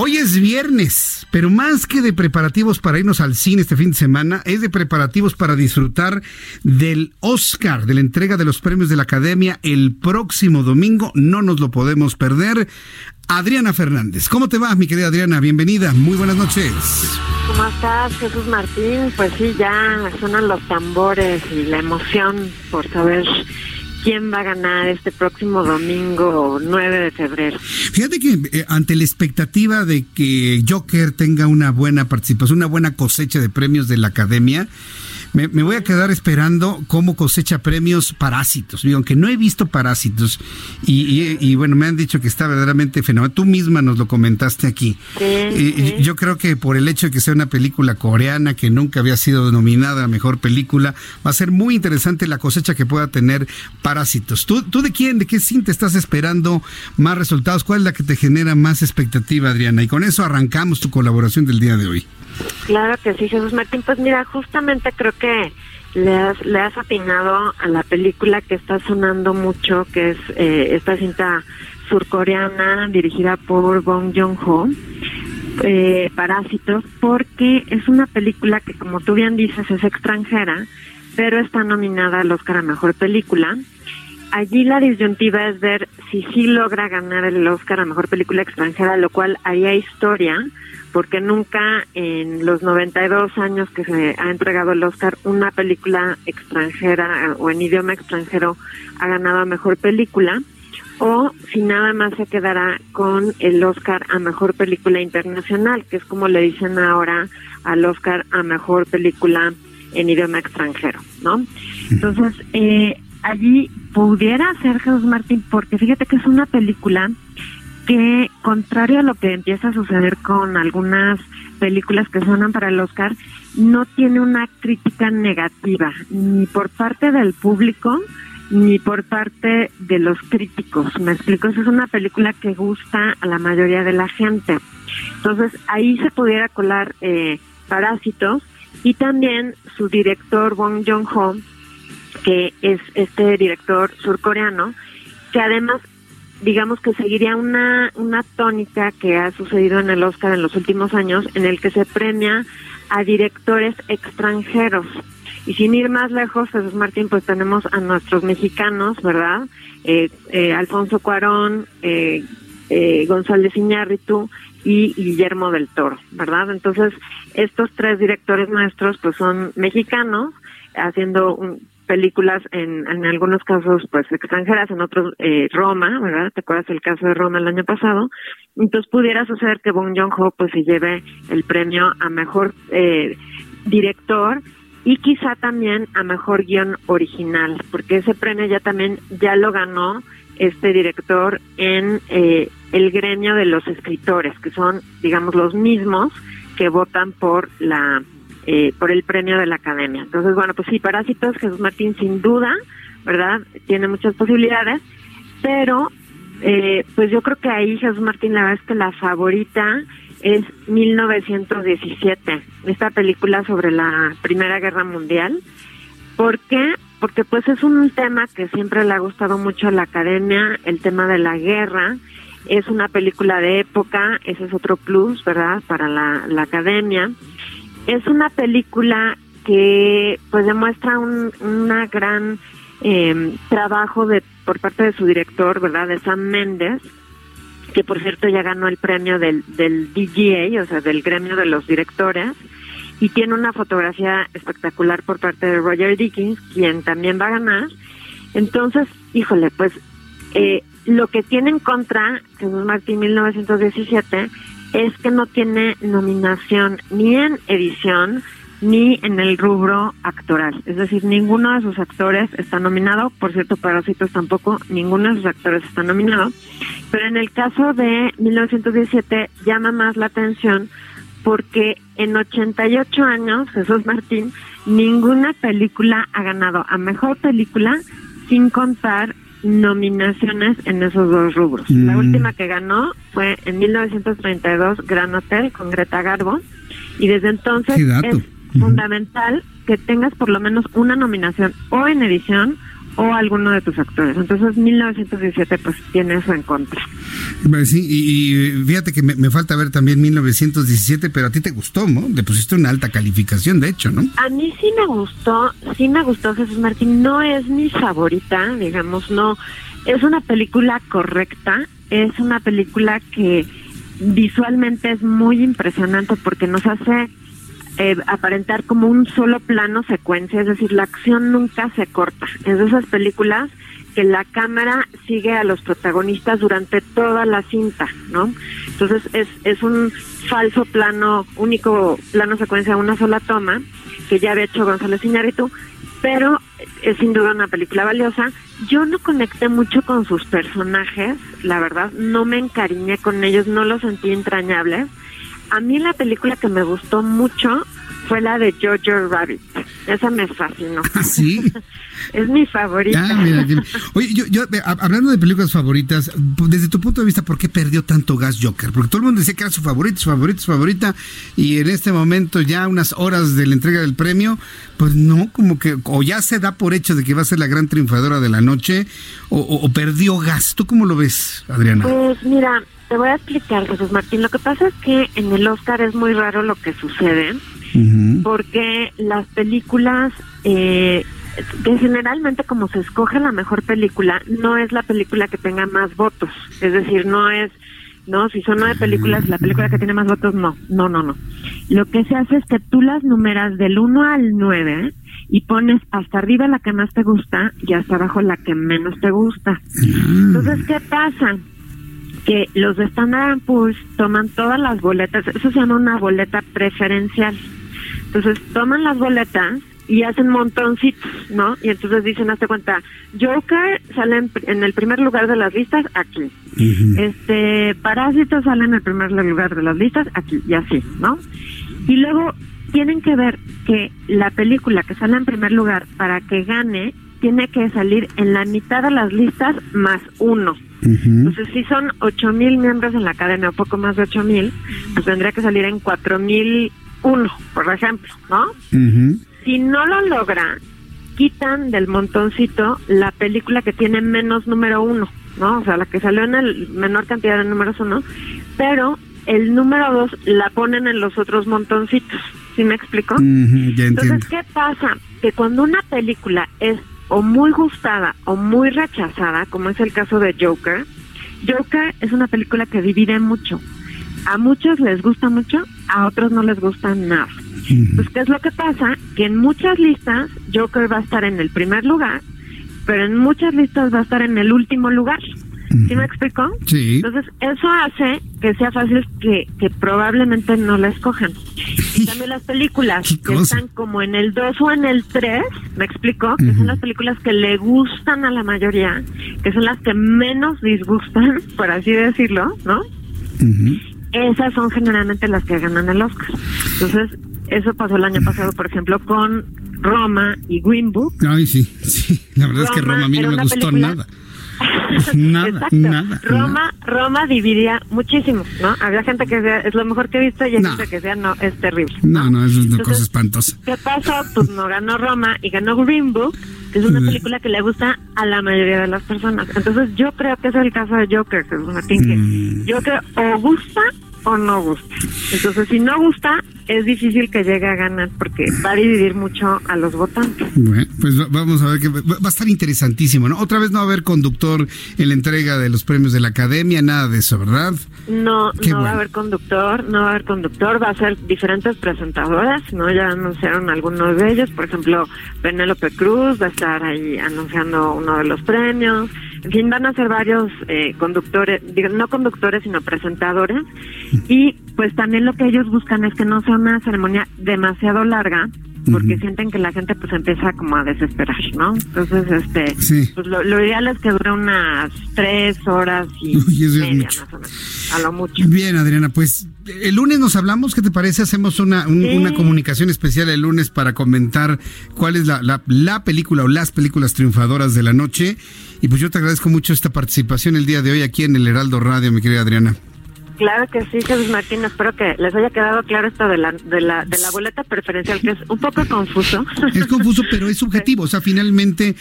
Hoy es viernes, pero más que de preparativos para irnos al cine este fin de semana, es de preparativos para disfrutar del Oscar, de la entrega de los premios de la Academia el próximo domingo. No nos lo podemos perder. Adriana Fernández, ¿cómo te va, mi querida Adriana? Bienvenida, muy buenas noches. ¿Cómo estás, Jesús Martín? Pues sí, ya suenan los tambores y la emoción por saber quién va a ganar este próximo domingo 9 de febrero. Fíjate que eh, ante la expectativa de que Joker tenga una buena participación, una buena cosecha de premios de la Academia, me, voy a quedar esperando cómo cosecha premios Parásitos. Digo, aunque no he visto Parásitos y, bueno, me han dicho que está verdaderamente fenomenal. Tú misma nos lo comentaste aquí. Yo creo que por el hecho de que sea una película coreana que nunca había sido denominada la mejor película, va a ser muy interesante la cosecha que pueda tener Parásitos. ¿Tú, tú de quién, de qué cinta estás esperando más resultados? ¿Cuál es la que te genera más expectativa, Adriana? Y con eso arrancamos tu colaboración del día de hoy. Claro que sí, Jesús Martín. Pues mira, justamente creo que le has, le has atinado a la película que está sonando mucho, que es eh, esta cinta surcoreana dirigida por Bong Joon-ho, eh, Parásitos, porque es una película que, como tú bien dices, es extranjera, pero está nominada al Oscar a Mejor Película. Allí la disyuntiva es ver si sí logra ganar el Oscar a Mejor Película Extranjera, lo cual haría historia, porque nunca en los 92 años que se ha entregado el Oscar una película extranjera o en idioma extranjero ha ganado a mejor película o si nada más se quedará con el Oscar a mejor película internacional, que es como le dicen ahora al Oscar a mejor película en idioma extranjero, ¿no? Entonces, eh, allí pudiera ser Jesús Martín, porque fíjate que es una película que, contrario a lo que empieza a suceder con algunas películas que suenan para el Oscar, no tiene una crítica negativa, ni por parte del público, ni por parte de los críticos. Me explico, es una película que gusta a la mayoría de la gente. Entonces, ahí se pudiera colar eh, Parásitos y también su director Bong Joon-ho, que es este director surcoreano, que además digamos que seguiría una, una tónica que ha sucedido en el Oscar en los últimos años, en el que se premia a directores extranjeros. Y sin ir más lejos, Jesús Martín, pues tenemos a nuestros mexicanos, ¿verdad? Eh, eh, Alfonso Cuarón, eh, eh, González Iñárritu y Guillermo del Toro, ¿verdad? Entonces, estos tres directores nuestros, pues son mexicanos, haciendo un, películas en, en algunos casos pues extranjeras, en otros eh, Roma, ¿verdad? ¿Te acuerdas el caso de Roma el año pasado? Entonces pudiera suceder que Bong Joon-ho pues se lleve el premio a mejor eh, director y quizá también a mejor guion original, porque ese premio ya también ya lo ganó este director en eh, el gremio de los escritores, que son, digamos, los mismos que votan por la eh, por el premio de la academia. Entonces, bueno, pues sí, Parásitos, Jesús Martín sin duda, ¿verdad? Tiene muchas posibilidades, pero eh, pues yo creo que ahí Jesús Martín la verdad es que la favorita es 1917, esta película sobre la Primera Guerra Mundial. ¿Por qué? Porque pues es un tema que siempre le ha gustado mucho a la academia, el tema de la guerra. Es una película de época, ese es otro plus, ¿verdad? Para la, la academia. Es una película que pues demuestra un una gran eh, trabajo de por parte de su director, ¿verdad? De Sam Mendes, que por cierto ya ganó el premio del, del DGA, o sea, del gremio de los directores, y tiene una fotografía espectacular por parte de Roger Dickens, quien también va a ganar. Entonces, híjole, pues eh, lo que tiene en contra Jesús Martín 1917 es que no tiene nominación ni en edición ni en el rubro actoral. Es decir, ninguno de sus actores está nominado. Por cierto, Parásitos tampoco, ninguno de sus actores está nominado. Pero en el caso de 1917 llama más la atención porque en 88 años, Jesús Martín, ninguna película ha ganado a mejor película sin contar nominaciones en esos dos rubros. La Mm. última que ganó fue en 1932 Gran Hotel con Greta Garbo y desde entonces es fundamental que tengas por lo menos una nominación o en edición o alguno de tus actores. Entonces 1917 pues tiene eso en contra. Sí, y, y fíjate que me, me falta ver también 1917, pero a ti te gustó, ¿no? Le pusiste una alta calificación, de hecho, ¿no? A mí sí me gustó, sí me gustó Jesús Martín, no es mi favorita, digamos, no, es una película correcta, es una película que visualmente es muy impresionante porque nos hace eh, aparentar como un solo plano secuencia, es decir, la acción nunca se corta, es de esas películas que la cámara sigue a los protagonistas durante toda la cinta, ¿no? Entonces es, es un falso plano, único plano secuencia, una sola toma, que ya había hecho González Iñárritu, pero es sin duda una película valiosa. Yo no conecté mucho con sus personajes, la verdad, no me encariñé con ellos, no los sentí entrañables. A mí la película que me gustó mucho fue la de Jojo Rabbit. Esa me fascinó. ¿Ah, sí? es mi favorita. Ah, mira, Oye, yo, yo, hablando de películas favoritas, desde tu punto de vista, ¿por qué perdió tanto gas Joker? Porque todo el mundo decía que era su favorita, su favorita, su favorita, y en este momento, ya unas horas de la entrega del premio, pues no, como que, o ya se da por hecho de que va a ser la gran triunfadora de la noche, o, o- o perdió gas. ¿Tú cómo lo ves, Adriana? Pues mira, te voy a explicar, Jesús Martín. Lo que pasa es que en el Oscar es muy raro lo que sucede, porque las películas, eh, que generalmente como se escoge la mejor película, no es la película que tenga más votos. Es decir, no es, no, si son nueve películas, la película que tiene más votos, no, no, no, no. Lo que se hace es que tú las numeras del 1 al 9 y pones hasta arriba la que más te gusta y hasta abajo la que menos te gusta. Entonces, ¿qué pasa? Que los de Standard Poor's toman todas las boletas, eso se llama una boleta preferencial. Entonces toman las boletas y hacen montoncitos, ¿no? Y entonces dicen, hazte cuenta, Joker sale en, en el primer lugar de las listas aquí. Este, Parásito sale en el primer lugar de las listas aquí y así, ¿no? Y luego tienen que ver que la película que sale en primer lugar para que gane tiene que salir en la mitad de las listas más uno. Entonces, si son ocho mil miembros en la academia, o poco más de ocho mil, pues tendría que salir en cuatro mil uno, por ejemplo, ¿no? Si no lo logra, quitan del montoncito la película que tiene menos número uno, ¿no? O sea, la que salió en el menor cantidad de números uno, pero el número dos la ponen en los otros montoncitos. ¿Sí me explico? Ya. Entonces, ¿qué pasa? Que cuando una película es o muy gustada o muy rechazada, como es el caso de Joker, Joker es una película que divide mucho. A muchos les gusta mucho, a otros no les gusta nada. Pues, ¿qué es lo que pasa? Que en muchas listas Joker va a estar en el primer lugar, pero en muchas listas va a estar en el último lugar. ¿Sí me explico? Sí. Entonces, eso hace que sea fácil que, que probablemente no la escojan. Cambio, las películas que están como en el 2 o en el 3, ¿me explico? Que son las películas que le gustan a la mayoría, que son las que menos disgustan, por así decirlo, ¿no? Esas son generalmente las que ganan el Oscar. Entonces, eso pasó el año pasado, por ejemplo, con Roma y Green Book. Ay, sí, sí. La verdad es que Roma a mí no me gustó película- nada. Nada, Exacto. nada, Roma, Roma dividía muchísimo, ¿no? Había gente que decía, es lo mejor que he visto y hay No. gente que decía, no, es terrible. No, no, eso es una Entonces, cosa espantosa. ¿Qué pasó? Pues no ganó Roma y ganó Green Book, que es una película que le gusta a la mayoría de las personas. Entonces yo creo que es el caso de Joker, Jesús Martín, que Mm. Joker o gusta o no gusta. Entonces si no gusta, es difícil que llegue a ganar porque va a dividir mucho a los votantes. Bueno, pues va- vamos a ver que va a estar interesantísimo, ¿no? Otra vez no va a haber conductor en la entrega de los premios de la academia, nada de eso, ¿verdad? No, Qué no va a haber conductor, no va a haber conductor, va a ser diferentes presentadoras, ¿no? Ya anunciaron algunos de ellos, por ejemplo, Penélope Cruz va a estar ahí anunciando uno de los premios, en fin, van a ser varios eh, conductores, digo, no conductores, sino presentadores, y pues también lo que ellos buscan es que no sea una ceremonia demasiado larga, porque sienten que la gente pues empieza como a desesperar, ¿no? Entonces, este, pues lo, ideal es que dure unas tres horas y media, más o menos, a lo mucho. Bien, Adriana, pues el lunes nos hablamos, ¿qué te parece? Hacemos una, una comunicación especial el lunes para comentar cuál es la, la, la película o las películas triunfadoras de la noche. Y pues yo te agradezco mucho esta participación el día de hoy aquí en el Heraldo Radio, mi querida Adriana. Claro que sí, Jesús Martín. Espero que les haya quedado claro esto de la, de la, de la boleta preferencial, que es un poco confuso. Es confuso, pero es subjetivo. O sea, finalmente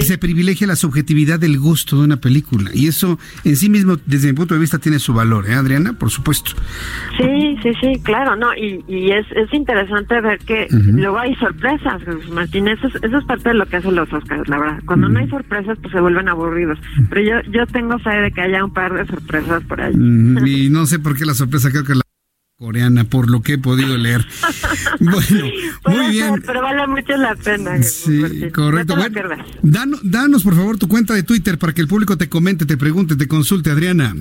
se privilegia la subjetividad del gusto de una película. Y eso en sí mismo, desde mi punto de vista, tiene su valor, ¿eh, Adriana? Por supuesto. Sí, sí, sí, claro. no Y, y es, es interesante ver que luego hay sorpresas, Jesús Martín. Eso es, eso es parte de lo que hacen los Oscars, la verdad. Cuando no hay sorpresas, pues se vuelven aburridos. Pero yo, yo tengo fe de que haya un par de sorpresas por ahí. Y no no sé por qué la sorpresa, creo que la coreana, por lo que he podido leer. Bueno, muy bien. pero vale mucho la pena. Sí, correcto. danos, danos, por favor, tu cuenta de Twitter para que el público te comente, te pregunte, te consulte, Adriana.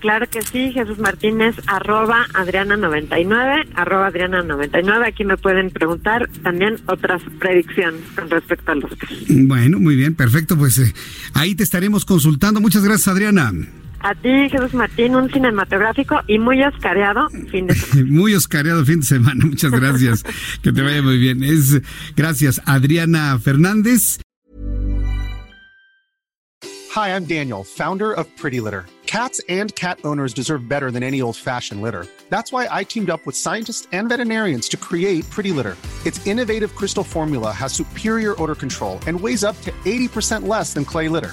Claro que sí, Jesús Martínez, arroba Adriana99, arroba Adriana99. Aquí me pueden preguntar también otras predicciones con respecto a los. Bueno, muy bien, perfecto. Pues eh, ahí te estaremos consultando. Muchas gracias, Adriana. A ti, Jesús Martín, un cinematográfico y muy oscareado fin de semana. muy oscareado fin de semana, muchas gracias. que te vaya muy bien. Es gracias, Adriana Fernández. Hi, I'm Daniel, founder of Pretty Litter. Cats and cat owners deserve better than any old-fashioned litter. That's why I teamed up with scientists and veterinarians to create Pretty Litter. Its innovative crystal formula has superior odor control and weighs up to 80% less than clay litter.